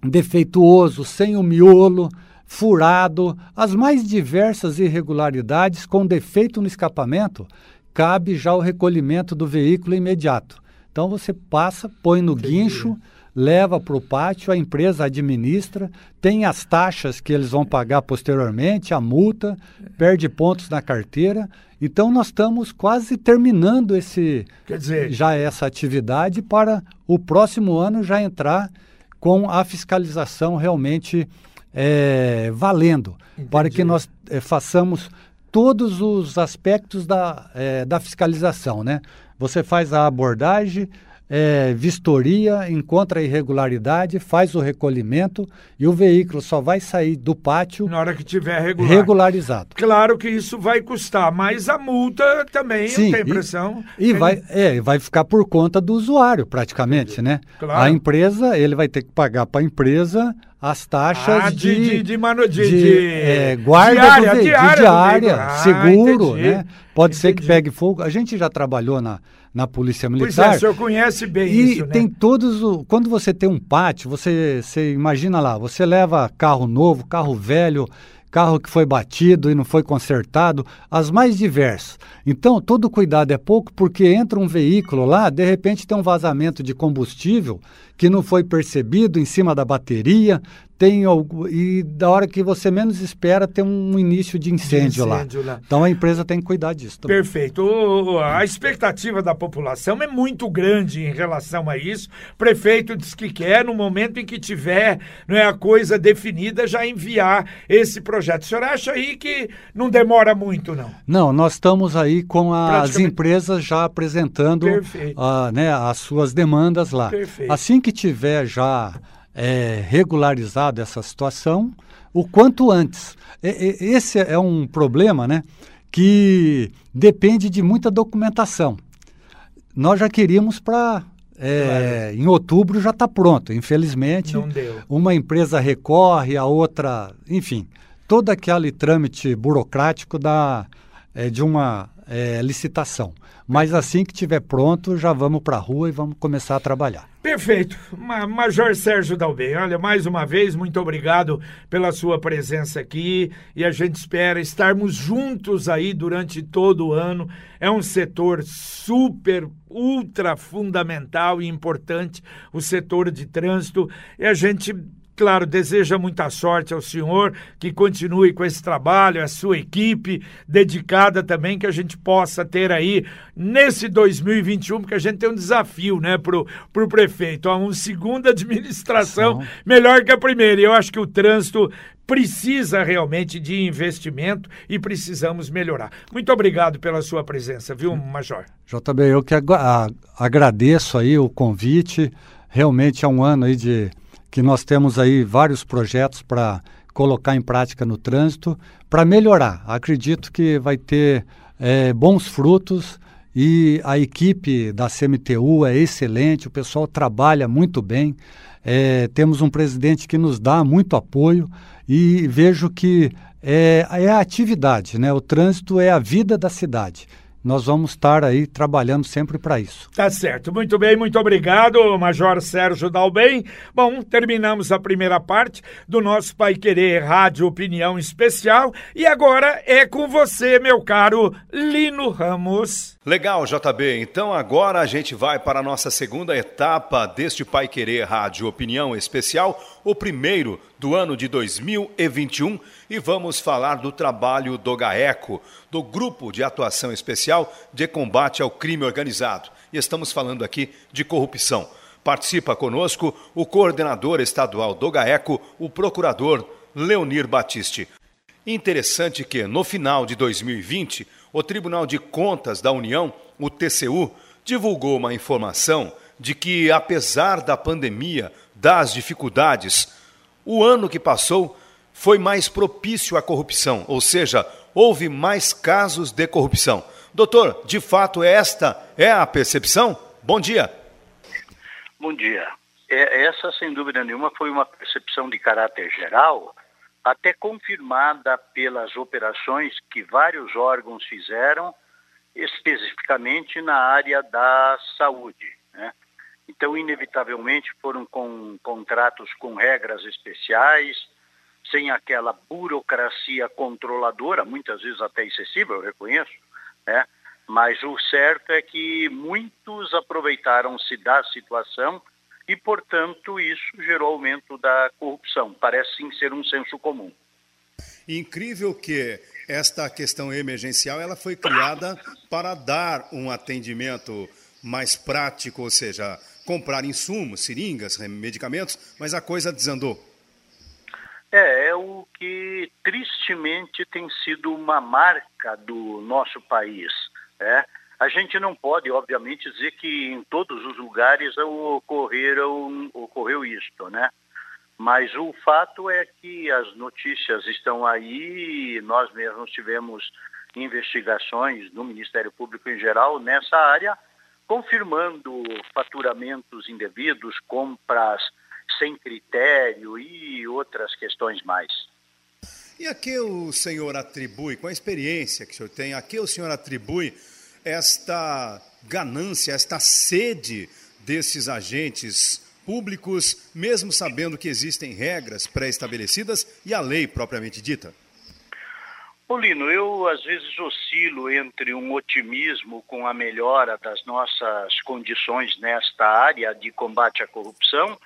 defeituoso, sem o miolo, furado, as mais diversas irregularidades com defeito no escapamento, cabe já o recolhimento do veículo imediato. Então você passa, põe no Entendi. guincho, leva para o pátio, a empresa administra, tem as taxas que eles vão pagar posteriormente, a multa, perde pontos na carteira. Então nós estamos quase terminando esse dizer, já essa atividade para o próximo ano já entrar com a fiscalização realmente é, valendo, Entendi. para que nós é, façamos todos os aspectos da, é, da fiscalização. Né? Você faz a abordagem, é, vistoria, encontra irregularidade, faz o recolhimento e o veículo só vai sair do pátio na hora que tiver regular. regularizado. Claro que isso vai custar, mas a multa também, Sim, tem pressão. E, e vai, é, vai ficar por conta do usuário, praticamente, né? Claro. A empresa, ele vai ter que pagar para a empresa as taxas ah, de, de, de, de, mano, de, de, é, guarda diária, do, diária, diária ah, seguro, entendi, né? Pode entendi. ser que pegue fogo. A gente já trabalhou na, na Polícia Militar. Pois é, o senhor conhece bem e isso, né? tem todos o, quando você tem um pátio, você, você imagina lá, você leva carro novo, carro velho, carro que foi batido e não foi consertado, as mais diversas. Então, todo cuidado é pouco porque entra um veículo lá, de repente tem um vazamento de combustível que não foi percebido em cima da bateria, tem algo, e da hora que você menos espera tem um início de incêndio, de incêndio lá. lá. Então a empresa tem que cuidar disso. Também. Perfeito. O, a expectativa da população é muito grande em relação a isso. O prefeito diz que quer, no momento em que tiver não é, a coisa definida, já enviar esse projeto. O senhor acha aí que não demora muito, não? Não, nós estamos aí com as empresas já apresentando uh, né, as suas demandas lá. Perfeito. Assim que tiver já é, regularizado essa situação o quanto antes. esse é um problema né, que depende de muita documentação. Nós já queríamos para. É, claro. Em outubro já está pronto. Infelizmente, uma empresa recorre, a outra. Enfim, todo aquele trâmite burocrático da, é, de uma é, licitação. Mas assim que tiver pronto, já vamos para a rua e vamos começar a trabalhar. Perfeito. Major Sérgio Dalben, olha, mais uma vez, muito obrigado pela sua presença aqui e a gente espera estarmos juntos aí durante todo o ano. É um setor super, ultra fundamental e importante, o setor de trânsito, e a gente Claro, deseja muita sorte ao senhor, que continue com esse trabalho, a sua equipe dedicada também, que a gente possa ter aí nesse 2021, porque a gente tem um desafio, né, pro, pro prefeito, uma segunda administração melhor que a primeira. E eu acho que o trânsito precisa realmente de investimento e precisamos melhorar. Muito obrigado pela sua presença, viu, Major? JB, eu que agradeço aí o convite. Realmente é um ano aí de que nós temos aí vários projetos para colocar em prática no trânsito para melhorar. Acredito que vai ter é, bons frutos e a equipe da CMTU é excelente, o pessoal trabalha muito bem. É, temos um presidente que nos dá muito apoio e vejo que é, é a atividade, né? O trânsito é a vida da cidade nós vamos estar aí trabalhando sempre para isso. Tá certo. Muito bem, muito obrigado, Major Sérgio Dalbem. Bom, terminamos a primeira parte do nosso Pai Querer Rádio Opinião Especial e agora é com você, meu caro Lino Ramos. Legal, JB. Então agora a gente vai para a nossa segunda etapa deste Pai Querer Rádio Opinião Especial, o primeiro do ano de 2021, e vamos falar do trabalho do GAECO, do Grupo de Atuação Especial de Combate ao Crime Organizado. E estamos falando aqui de corrupção. Participa conosco o coordenador estadual do GAECO, o procurador Leonir Batiste. Interessante que, no final de 2020, o Tribunal de Contas da União, o TCU, divulgou uma informação de que, apesar da pandemia, das dificuldades, o ano que passou foi mais propício à corrupção, ou seja, houve mais casos de corrupção. Doutor, de fato, esta é a percepção? Bom dia. Bom dia. É, essa, sem dúvida nenhuma, foi uma percepção de caráter geral até confirmada pelas operações que vários órgãos fizeram, especificamente na área da saúde. Né? Então, inevitavelmente, foram com contratos com regras especiais, sem aquela burocracia controladora, muitas vezes até excessiva, eu reconheço, né? mas o certo é que muitos aproveitaram-se da situação e, portanto, isso gerou aumento da corrupção. Parece sim ser um senso comum. Incrível que esta questão emergencial ela foi criada para dar um atendimento mais prático, ou seja, comprar insumos, seringas, medicamentos, mas a coisa desandou. É, é o que tristemente tem sido uma marca do nosso país. Né? A gente não pode, obviamente, dizer que em todos os lugares ocorreram, ocorreu isto, né? Mas o fato é que as notícias estão aí, nós mesmos tivemos investigações no Ministério Público em geral nessa área, confirmando faturamentos indevidos, compras sem critério e outras questões mais. E a que o senhor atribui, com a experiência que o senhor tem, a que o senhor atribui esta ganância, esta sede desses agentes públicos, mesmo sabendo que existem regras pré-estabelecidas e a lei propriamente dita? Paulino, eu às vezes oscilo entre um otimismo com a melhora das nossas condições nesta área de combate à corrupção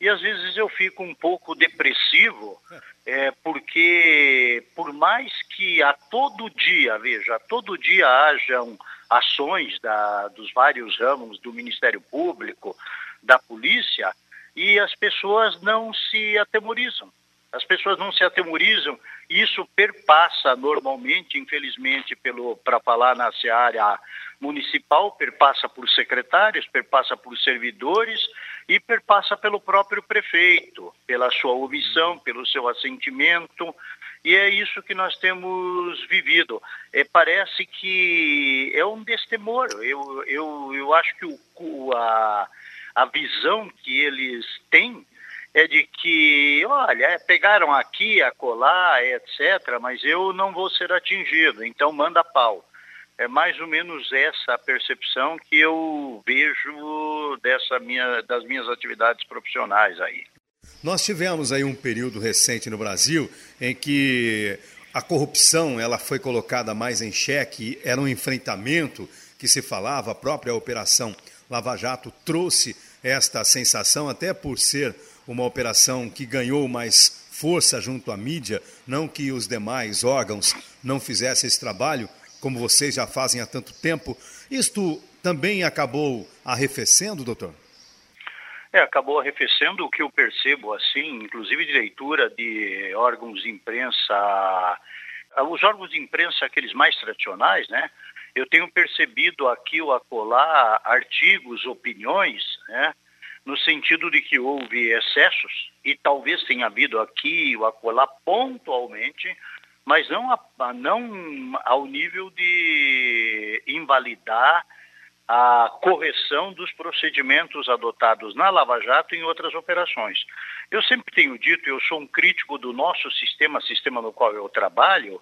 e às vezes eu fico um pouco depressivo, é, porque por mais que a todo dia, veja, a todo dia hajam ações da, dos vários ramos do Ministério Público, da polícia, e as pessoas não se atemorizam. As pessoas não se atemorizam, isso perpassa normalmente, infelizmente, para falar na área municipal, perpassa por secretários, perpassa por servidores e perpassa pelo próprio prefeito, pela sua omissão, pelo seu assentimento, e é isso que nós temos vivido. É, parece que é um destemor. Eu, eu, eu acho que o, a, a visão que eles têm é de que, olha, é, pegaram aqui, a colar, etc., mas eu não vou ser atingido, então manda pau. É mais ou menos essa a percepção que eu vejo dessa minha, das minhas atividades profissionais aí. Nós tivemos aí um período recente no Brasil em que a corrupção ela foi colocada mais em xeque, era um enfrentamento que se falava, a própria operação Lava Jato trouxe esta sensação, até por ser uma operação que ganhou mais força junto à mídia, não que os demais órgãos não fizessem esse trabalho, como vocês já fazem há tanto tempo. Isto também acabou arrefecendo, doutor? É, acabou arrefecendo o que eu percebo assim, inclusive de leitura de órgãos de imprensa, os órgãos de imprensa aqueles mais tradicionais, né? Eu tenho percebido aqui ou acolá artigos, opiniões, né? No sentido de que houve excessos e talvez tenha havido aqui ou acolá pontualmente mas não, a, não ao nível de invalidar a correção dos procedimentos adotados na Lava Jato e em outras operações. Eu sempre tenho dito, eu sou um crítico do nosso sistema, sistema no qual eu trabalho,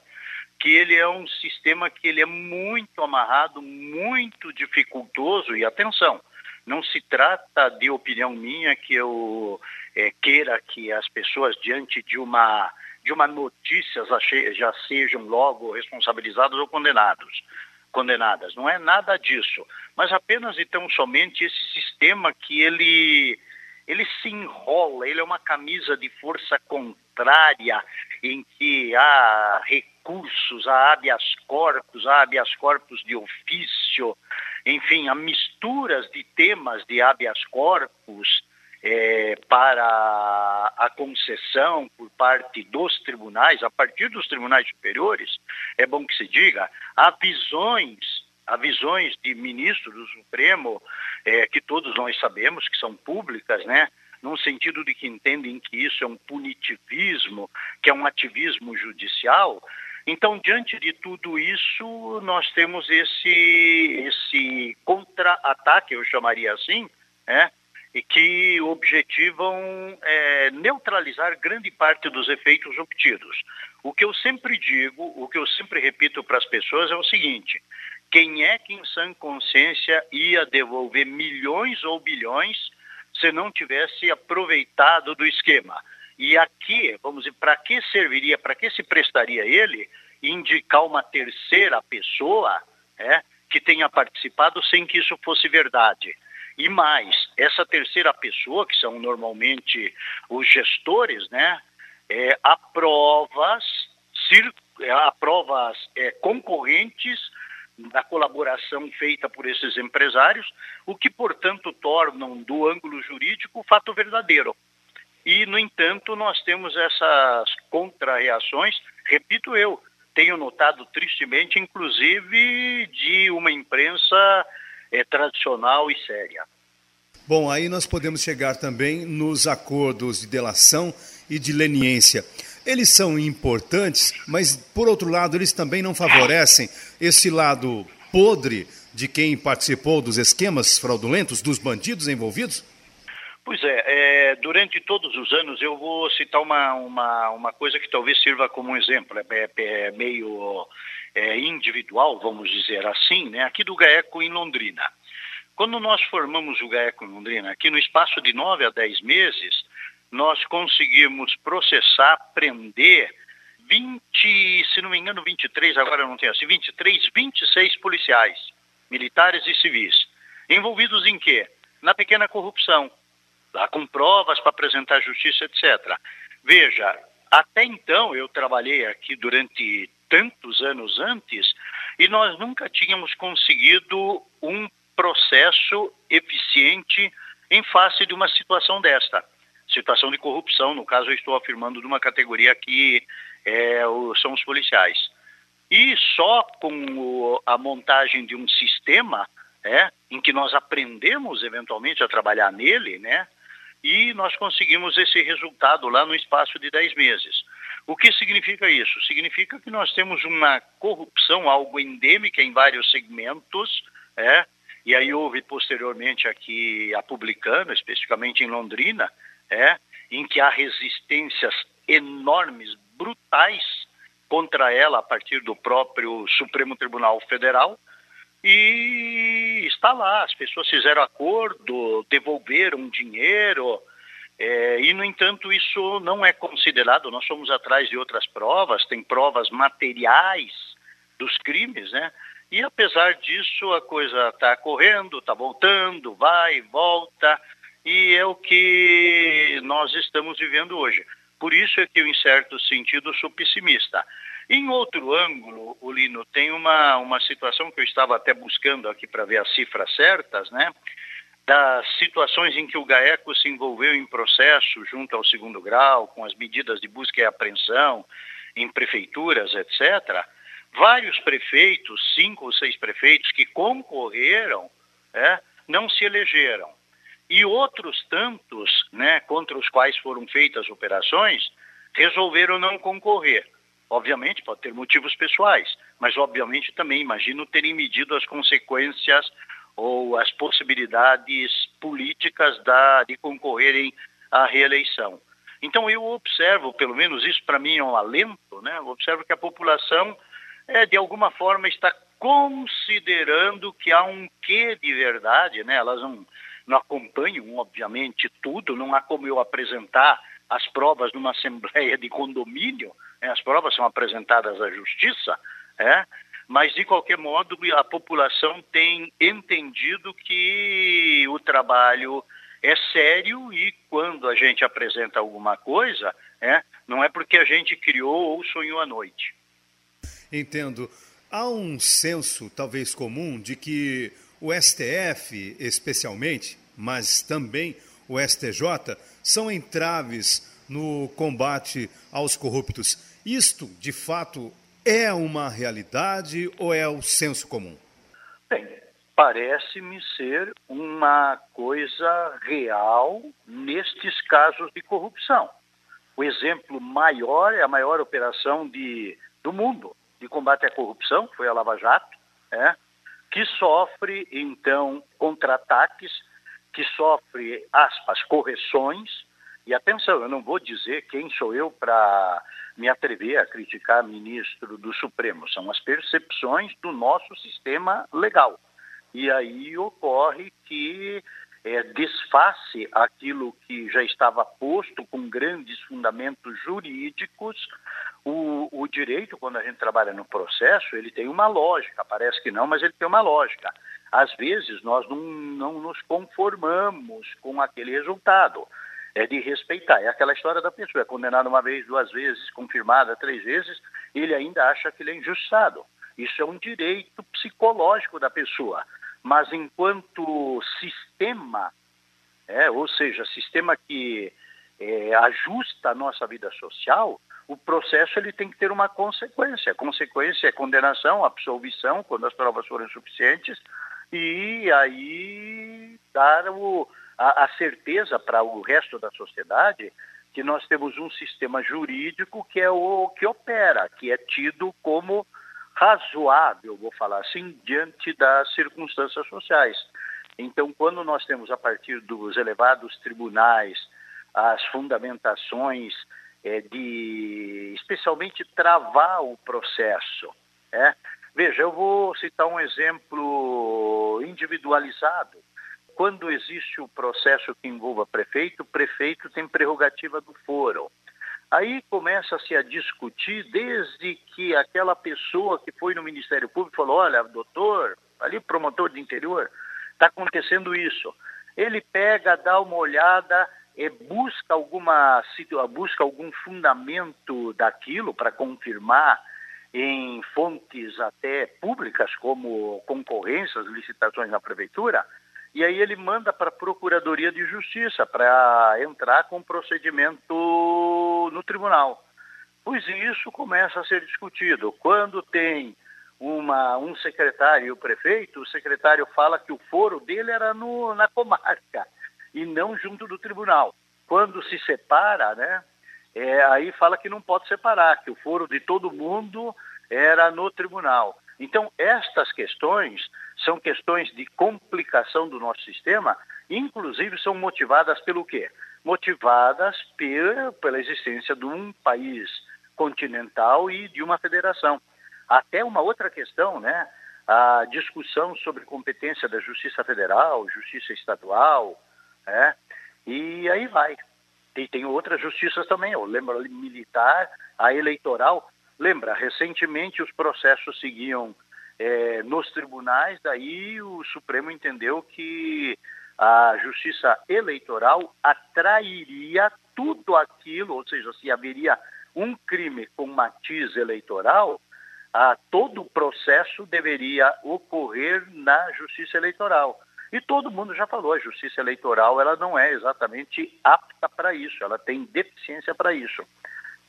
que ele é um sistema que ele é muito amarrado, muito dificultoso e atenção, não se trata de opinião minha que eu é, queira que as pessoas diante de uma de uma notícia já sejam logo responsabilizados ou condenados, condenadas. Não é nada disso, mas apenas então somente esse sistema que ele ele se enrola, ele é uma camisa de força contrária em que há recursos, há habeas corpus, há habeas corpus de ofício, enfim, há misturas de temas de habeas corpus, é, para a concessão por parte dos tribunais, a partir dos tribunais superiores, é bom que se diga, há visões, há visões de ministros do Supremo, é, que todos nós sabemos que são públicas, né? num sentido de que entendem que isso é um punitivismo, que é um ativismo judicial. Então, diante de tudo isso, nós temos esse, esse contra-ataque, eu chamaria assim, né? E que objetivam é, neutralizar grande parte dos efeitos obtidos. O que eu sempre digo, o que eu sempre repito para as pessoas é o seguinte: quem é que em sã consciência ia devolver milhões ou bilhões se não tivesse aproveitado do esquema? E aqui, vamos dizer, para que serviria, para que se prestaria ele indicar uma terceira pessoa é, que tenha participado sem que isso fosse verdade? E mais, essa terceira pessoa, que são normalmente os gestores, né, é, há provas, é, há provas é, concorrentes da colaboração feita por esses empresários, o que, portanto, tornam do ângulo jurídico o fato verdadeiro. E, no entanto, nós temos essas contrarreações, repito eu, tenho notado tristemente, inclusive, de uma imprensa é, tradicional e séria. Bom, aí nós podemos chegar também nos acordos de delação e de leniência. Eles são importantes, mas, por outro lado, eles também não favorecem esse lado podre de quem participou dos esquemas fraudulentos, dos bandidos envolvidos? Pois é, é, durante todos os anos eu vou citar uma, uma, uma coisa que talvez sirva como um exemplo, é, é, é meio é, individual, vamos dizer assim, né? aqui do GAECO em Londrina. Quando nós formamos o GAECO em Londrina, aqui no espaço de nove a dez meses, nós conseguimos processar, prender 20, se não me engano, 23, agora não tenho assim, 23, 26 policiais, militares e civis. Envolvidos em quê? Na pequena corrupção lá com provas para apresentar à justiça, etc. Veja, até então eu trabalhei aqui durante tantos anos antes e nós nunca tínhamos conseguido um processo eficiente em face de uma situação desta. Situação de corrupção, no caso eu estou afirmando de uma categoria que é, são os policiais. E só com o, a montagem de um sistema é, em que nós aprendemos eventualmente a trabalhar nele, né, e nós conseguimos esse resultado lá no espaço de 10 meses. O que significa isso? Significa que nós temos uma corrupção, algo endêmica em vários segmentos, é, e aí houve posteriormente aqui a Publicana, especificamente em Londrina, é, em que há resistências enormes, brutais, contra ela a partir do próprio Supremo Tribunal Federal, e está lá, as pessoas fizeram acordo, devolveram dinheiro, é, e, no entanto, isso não é considerado. Nós somos atrás de outras provas, tem provas materiais dos crimes, né? E, apesar disso, a coisa está correndo, está voltando, vai, volta, e é o que nós estamos vivendo hoje. Por isso é que eu, em certo sentido, sou pessimista. Em outro ângulo, Lino, tem uma, uma situação que eu estava até buscando aqui para ver as cifras certas, né? Das situações em que o GAECO se envolveu em processo junto ao segundo grau, com as medidas de busca e apreensão em prefeituras, etc. Vários prefeitos, cinco ou seis prefeitos que concorreram, é, não se elegeram. E outros tantos, né, contra os quais foram feitas operações, resolveram não concorrer. Obviamente, pode ter motivos pessoais, mas obviamente também imagino terem medido as consequências ou as possibilidades políticas da, de concorrerem à reeleição. Então eu observo, pelo menos isso para mim é um alento, né? Eu observo que a população é, de alguma forma está considerando que há um quê de verdade, né? Elas não, não acompanham, obviamente, tudo, não há como eu apresentar as provas numa assembleia de condomínio, né? as provas são apresentadas à justiça, é? Mas de qualquer modo a população tem entendido que o trabalho é sério e quando a gente apresenta alguma coisa, é, não é porque a gente criou ou sonhou à noite. Entendo. Há um senso, talvez comum, de que o STF, especialmente, mas também o STJ, são entraves no combate aos corruptos. Isto, de fato, é uma realidade ou é o senso comum? Bem, parece-me ser uma coisa real nestes casos de corrupção. O exemplo maior é a maior operação de, do mundo de combate à corrupção, que foi a Lava Jato, é, que sofre, então, contra-ataques, que sofre, aspas, correções. E atenção, eu não vou dizer quem sou eu para me atrever a criticar ministro do Supremo, são as percepções do nosso sistema legal. E aí ocorre que é, desface aquilo que já estava posto com grandes fundamentos jurídicos. O, o, direito, quando a gente trabalha no processo, ele tem uma lógica, parece que não, mas ele tem uma lógica. Às vezes nós não, não nos conformamos com aquele resultado. É de respeitar. É aquela história da pessoa, é condenado uma vez, duas vezes, confirmada três vezes, ele ainda acha que ele é injustado. Isso é um direito psicológico da pessoa mas enquanto sistema, é, ou seja, sistema que é, ajusta a nossa vida social, o processo ele tem que ter uma consequência. A consequência é condenação, absolvição, quando as provas forem suficientes, e aí dar o, a, a certeza para o resto da sociedade que nós temos um sistema jurídico que é o que opera, que é tido como razoável, vou falar assim, diante das circunstâncias sociais. Então, quando nós temos a partir dos elevados tribunais as fundamentações é, de, especialmente, travar o processo, é? Veja, eu vou citar um exemplo individualizado. Quando existe o processo que envolva prefeito, o prefeito tem prerrogativa do foro. Aí começa-se a discutir desde que aquela pessoa que foi no Ministério Público falou: olha, doutor, ali promotor de interior, está acontecendo isso. Ele pega, dá uma olhada, e busca alguma busca algum fundamento daquilo para confirmar em fontes até públicas como concorrências, licitações na prefeitura, e aí ele manda para a Procuradoria de Justiça para entrar com procedimento no tribunal. Pois isso começa a ser discutido. Quando tem uma, um secretário e o prefeito, o secretário fala que o foro dele era no, na comarca e não junto do tribunal. Quando se separa, né, é, aí fala que não pode separar, que o foro de todo mundo era no tribunal. Então, estas questões são questões de complicação do nosso sistema, inclusive são motivadas pelo quê? Motivadas pela existência de um país continental e de uma federação. Até uma outra questão, né? a discussão sobre competência da Justiça Federal, Justiça Estadual, né? e aí vai. E tem outras justiças também, eu lembro a militar, a eleitoral. Lembra, recentemente os processos seguiam é, nos tribunais, daí o Supremo entendeu que a justiça eleitoral atrairia tudo aquilo, ou seja, se haveria um crime com matiz eleitoral, todo o processo deveria ocorrer na justiça eleitoral. E todo mundo já falou, a justiça eleitoral ela não é exatamente apta para isso, ela tem deficiência para isso.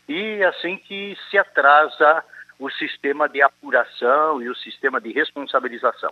E assim que se atrasa o sistema de apuração e o sistema de responsabilização.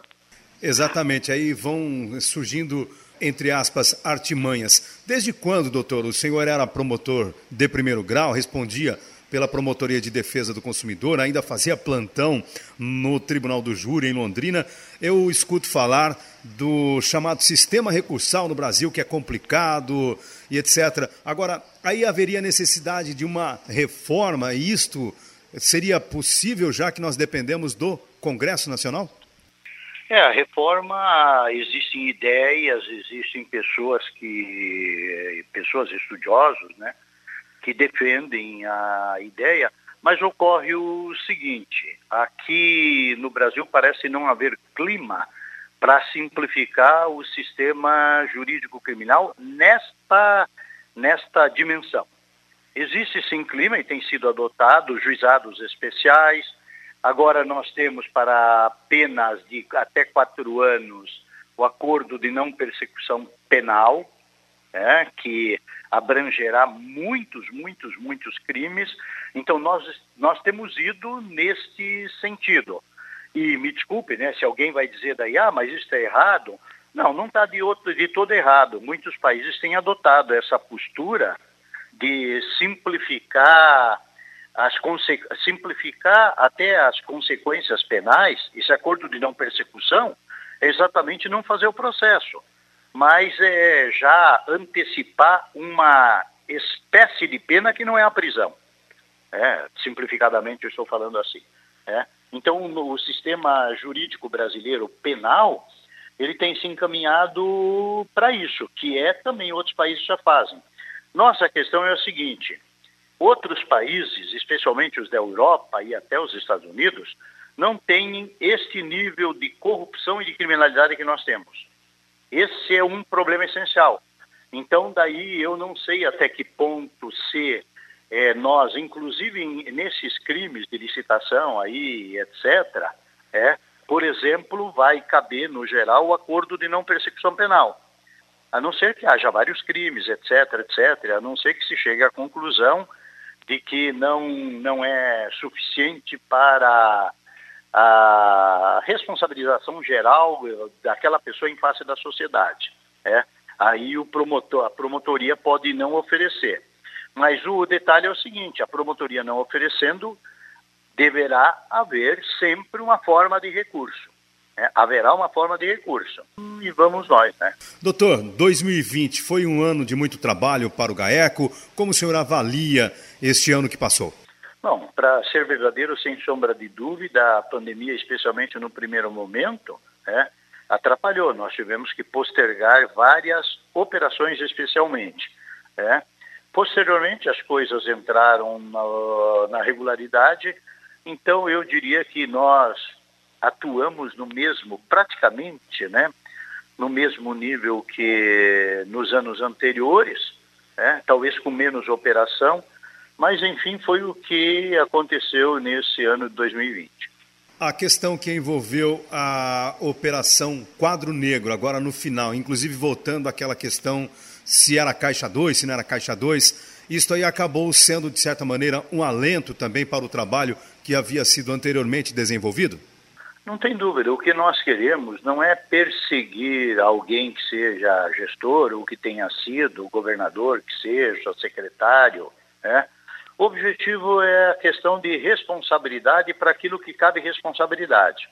Exatamente, aí vão surgindo, entre aspas, artimanhas. Desde quando, doutor, o senhor era promotor de primeiro grau, respondia pela Promotoria de Defesa do Consumidor, ainda fazia plantão no Tribunal do Júri em Londrina. Eu escuto falar do chamado sistema recursal no Brasil, que é complicado e etc. Agora, aí haveria necessidade de uma reforma, e isto seria possível já que nós dependemos do Congresso Nacional? É, a reforma, existem ideias, existem pessoas que, pessoas estudiosos, né, que defendem a ideia, mas ocorre o seguinte: aqui no Brasil parece não haver clima para simplificar o sistema jurídico criminal nesta, nesta dimensão. Existe sim clima e tem sido adotado juizados especiais. Agora nós temos para penas de até quatro anos o acordo de não persecução penal, é, que abrangerá muitos, muitos, muitos crimes. Então, nós, nós temos ido neste sentido. E me desculpe, né, se alguém vai dizer daí, ah, mas isso está errado. Não, não está de, de todo errado. Muitos países têm adotado essa postura de simplificar as simplificar até as consequências penais, esse acordo de não persecução, é exatamente não fazer o processo mas é, já antecipar uma espécie de pena que não é a prisão. É, simplificadamente eu estou falando assim. É. Então o sistema jurídico brasileiro penal ele tem se encaminhado para isso, que é também outros países já fazem. Nossa questão é a seguinte: outros países, especialmente os da Europa e até os Estados Unidos, não têm este nível de corrupção e de criminalidade que nós temos. Esse é um problema essencial. Então, daí eu não sei até que ponto se é, nós, inclusive nesses crimes de licitação aí, etc., é, por exemplo, vai caber, no geral, o acordo de não persecução penal. A não ser que haja vários crimes, etc., etc., a não ser que se chegue à conclusão de que não, não é suficiente para a responsabilização geral daquela pessoa em face da sociedade. É? Aí o promotor, a promotoria pode não oferecer. Mas o detalhe é o seguinte: a promotoria não oferecendo, deverá haver sempre uma forma de recurso. É, haverá uma forma de recurso. E vamos nós, né? Doutor, 2020 foi um ano de muito trabalho para o GAECO. Como o senhor avalia este ano que passou? Bom, para ser verdadeiro, sem sombra de dúvida, a pandemia, especialmente no primeiro momento, né, atrapalhou. Nós tivemos que postergar várias operações, especialmente. Né. Posteriormente, as coisas entraram na, na regularidade, então eu diria que nós atuamos no mesmo, praticamente, né, no mesmo nível que nos anos anteriores, né, talvez com menos operação, mas, enfim, foi o que aconteceu nesse ano de 2020. A questão que envolveu a Operação Quadro Negro, agora no final, inclusive voltando àquela questão se era Caixa 2, se não era Caixa 2, isso aí acabou sendo, de certa maneira, um alento também para o trabalho que havia sido anteriormente desenvolvido? Não tem dúvida. O que nós queremos não é perseguir alguém que seja gestor ou que tenha sido governador, que seja secretário, né? O objetivo é a questão de responsabilidade para aquilo que cabe responsabilidade.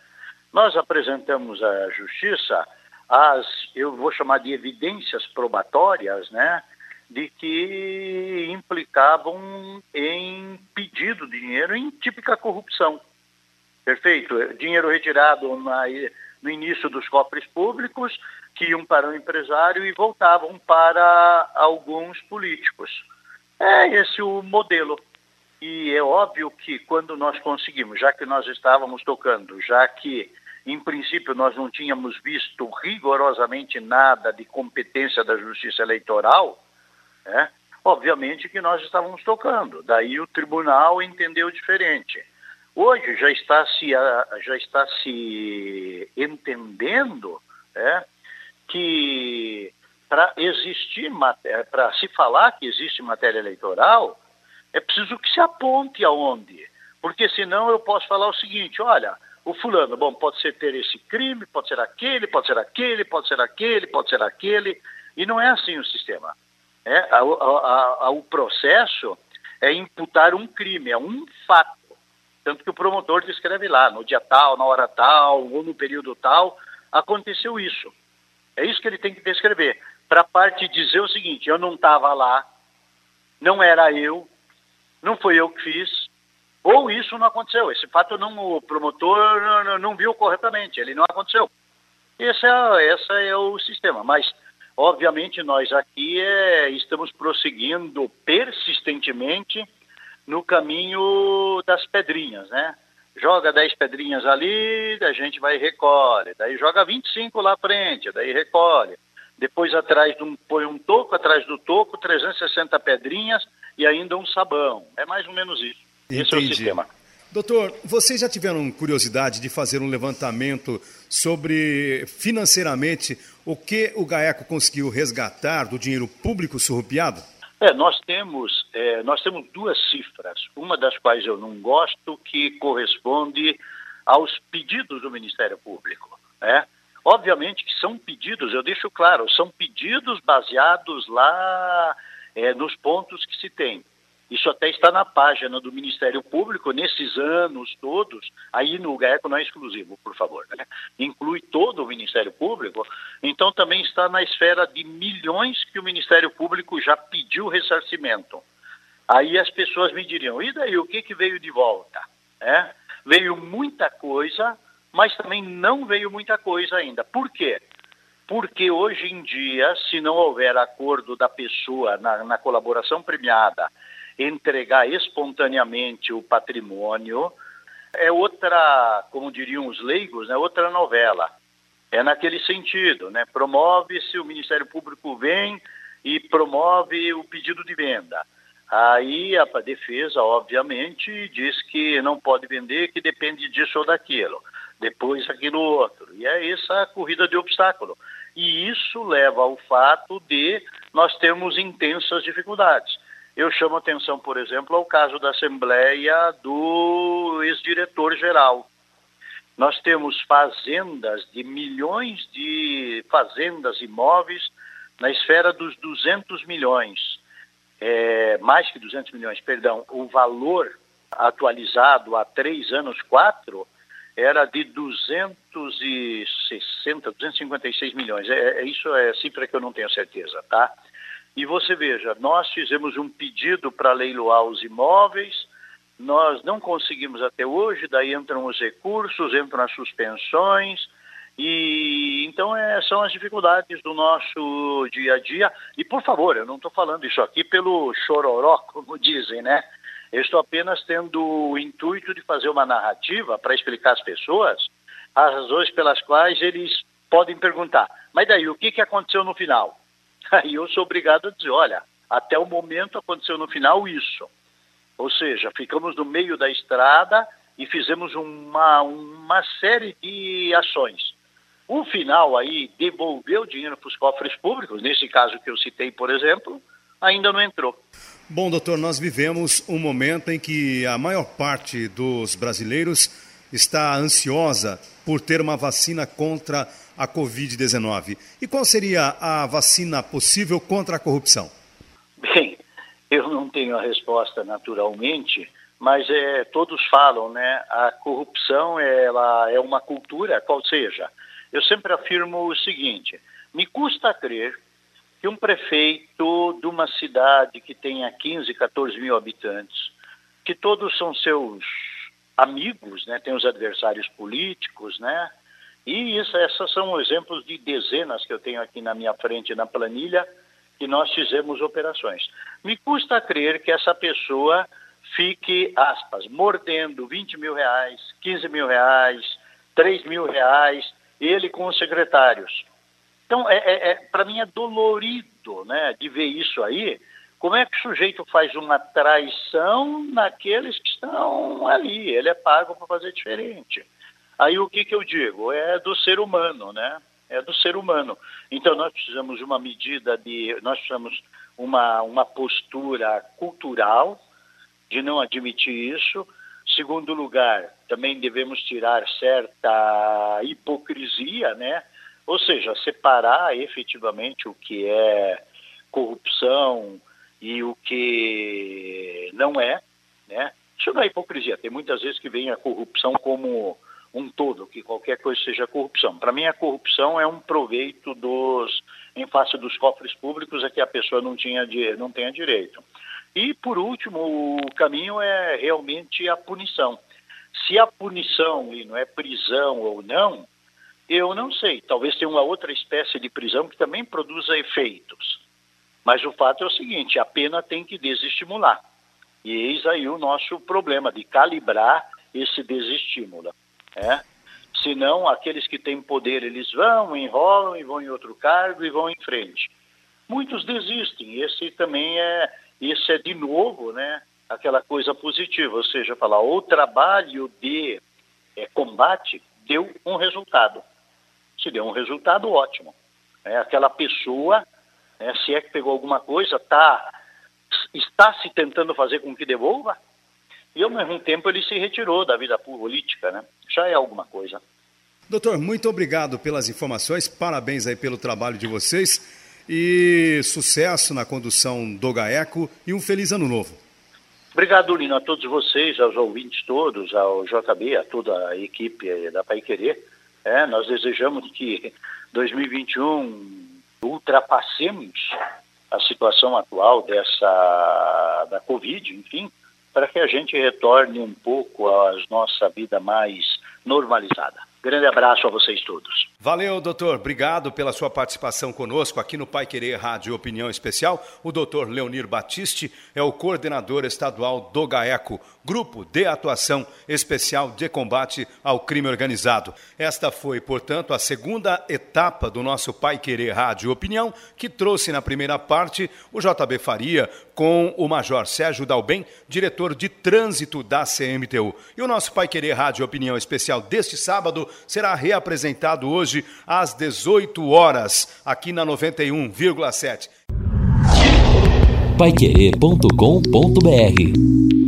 Nós apresentamos à Justiça as, eu vou chamar de evidências probatórias, né, de que implicavam em pedido de dinheiro em típica corrupção. Perfeito. Dinheiro retirado na, no início dos cofres públicos, que iam para o empresário e voltavam para alguns políticos. É esse o modelo. E é óbvio que quando nós conseguimos, já que nós estávamos tocando, já que em princípio nós não tínhamos visto rigorosamente nada de competência da Justiça Eleitoral, né? obviamente que nós estávamos tocando. Daí o tribunal entendeu diferente. Hoje já está se, já está se entendendo é, que para existir, para se falar que existe matéria eleitoral, é preciso que se aponte aonde. Porque senão eu posso falar o seguinte, olha, o fulano, bom, pode ser ter esse crime, pode ser aquele, pode ser aquele, pode ser aquele, pode ser aquele, e não é assim o sistema. É, a, a, a, o processo é imputar um crime, é um fato. Tanto que o promotor descreve lá, no dia tal, na hora tal, ou no período tal, aconteceu isso. É isso que ele tem que descrever. Para a parte dizer o seguinte: eu não estava lá, não era eu, não foi eu que fiz, ou isso não aconteceu. Esse fato não, o promotor não, não viu corretamente, ele não aconteceu. Esse é, esse é o sistema. Mas, obviamente, nós aqui é, estamos prosseguindo persistentemente no caminho das pedrinhas, né? Joga 10 pedrinhas ali, a gente vai e recolhe. Daí joga 25 lá à frente, daí recolhe. Depois atrás de um, põe um toco, atrás do toco, 360 pedrinhas e ainda um sabão. É mais ou menos isso. Entendi. Esse é o sistema. Doutor, vocês já tiveram curiosidade de fazer um levantamento sobre financeiramente o que o GAECO conseguiu resgatar do dinheiro público surrupiado? É, nós temos, é, nós temos duas cifras, uma das quais eu não gosto, que corresponde aos pedidos do Ministério Público. Né? Obviamente que são pedidos, eu deixo claro, são pedidos baseados lá é, nos pontos que se tem. Isso até está na página do Ministério Público, nesses anos todos, aí no GAECO não é exclusivo, por favor, né? inclui todo o Ministério Público, então também está na esfera de milhões que o Ministério Público já pediu ressarcimento. Aí as pessoas me diriam, e daí, o que, que veio de volta? É? Veio muita coisa, mas também não veio muita coisa ainda. Por quê? Porque hoje em dia, se não houver acordo da pessoa na, na colaboração premiada entregar espontaneamente o patrimônio, é outra, como diriam os leigos, né, outra novela. É naquele sentido, né? Promove-se, o Ministério Público vem e promove o pedido de venda. Aí a defesa, obviamente, diz que não pode vender, que depende disso ou daquilo. Depois aquilo outro. E é essa corrida de obstáculo. E isso leva ao fato de nós termos intensas dificuldades. Eu chamo atenção, por exemplo, ao caso da Assembleia do ex-diretor-geral. Nós temos fazendas de milhões de fazendas imóveis na esfera dos 200 milhões, é, mais que 200 milhões, perdão, o valor atualizado há três anos, quatro, era de 260, 256 milhões. É, é, isso é cifra que eu não tenho certeza, tá? E você veja, nós fizemos um pedido para leiloar os imóveis, nós não conseguimos até hoje, daí entram os recursos, entram as suspensões, e então é, são as dificuldades do nosso dia a dia. E por favor, eu não estou falando isso aqui pelo chororó, como dizem, né? Eu estou apenas tendo o intuito de fazer uma narrativa para explicar às pessoas as razões pelas quais eles podem perguntar. Mas daí, o que, que aconteceu no final? Aí eu sou obrigado a dizer, olha, até o momento aconteceu no final isso. Ou seja, ficamos no meio da estrada e fizemos uma, uma série de ações. O final aí devolveu dinheiro para os cofres públicos, nesse caso que eu citei, por exemplo, ainda não entrou. Bom, doutor, nós vivemos um momento em que a maior parte dos brasileiros está ansiosa por ter uma vacina contra a Covid-19. E qual seria a vacina possível contra a corrupção? Bem, eu não tenho a resposta naturalmente, mas é, todos falam, né? A corrupção ela é uma cultura, qual seja. Eu sempre afirmo o seguinte: me custa crer que um prefeito de uma cidade que tenha 15, 14 mil habitantes, que todos são seus amigos, né? Tem os adversários políticos, né? E isso, esses são exemplos de dezenas que eu tenho aqui na minha frente na planilha que nós fizemos operações. Me custa crer que essa pessoa fique, aspas, mordendo 20 mil reais, 15 mil reais, 3 mil reais, ele com os secretários. Então, é, é, é para mim é dolorido né, de ver isso aí. Como é que o sujeito faz uma traição naqueles que estão ali? Ele é pago para fazer diferente. Aí o que, que eu digo? É do ser humano, né? É do ser humano. Então nós precisamos de uma medida de. Nós precisamos uma, uma postura cultural de não admitir isso. Segundo lugar, também devemos tirar certa hipocrisia, né? Ou seja, separar efetivamente o que é corrupção e o que não é, né? Isso não é hipocrisia. Tem muitas vezes que vem a corrupção como um todo, que qualquer coisa seja corrupção. Para mim, a corrupção é um proveito dos, em face dos cofres públicos, a que a pessoa não, tinha, não tenha direito. E, por último, o caminho é realmente a punição. Se a punição não é prisão ou não, eu não sei. Talvez tenha uma outra espécie de prisão que também produza efeitos. Mas o fato é o seguinte: a pena tem que desestimular. E eis aí o nosso problema de calibrar esse desestímulo. É? Senão, aqueles que têm poder, eles vão, enrolam e vão em outro cargo e vão em frente. Muitos desistem. Esse também é, esse é de novo, né, aquela coisa positiva, ou seja, falar o trabalho de é, combate deu um resultado. Se deu um resultado, ótimo. É, aquela pessoa, né, se é que pegou alguma coisa, tá, está se tentando fazer com que devolva, e ao mesmo tempo ele se retirou da vida política, né? Já é alguma coisa. Doutor, muito obrigado pelas informações, parabéns aí pelo trabalho de vocês e sucesso na condução do GAECO e um feliz ano novo. Obrigado, Lino, a todos vocês, aos ouvintes todos, ao JB, a toda a equipe da Pai Querer. É, nós desejamos que 2021 ultrapassemos a situação atual dessa da Covid, enfim, para que a gente retorne um pouco à nossa vida mais normalizada. Grande abraço a vocês todos. Valeu, doutor. Obrigado pela sua participação conosco aqui no Pai Querer Rádio Opinião Especial. O doutor Leonir Batiste é o coordenador estadual do GAECO, Grupo de Atuação Especial de Combate ao Crime Organizado. Esta foi, portanto, a segunda etapa do nosso Pai Querer Rádio Opinião, que trouxe na primeira parte o JB Faria com o Major Sérgio Dalben, diretor de trânsito da CMTU. E o nosso Pai Querer Rádio Opinião Especial deste sábado será reapresentado hoje às 18 horas, aqui na 91,7. Paiquerê.com.br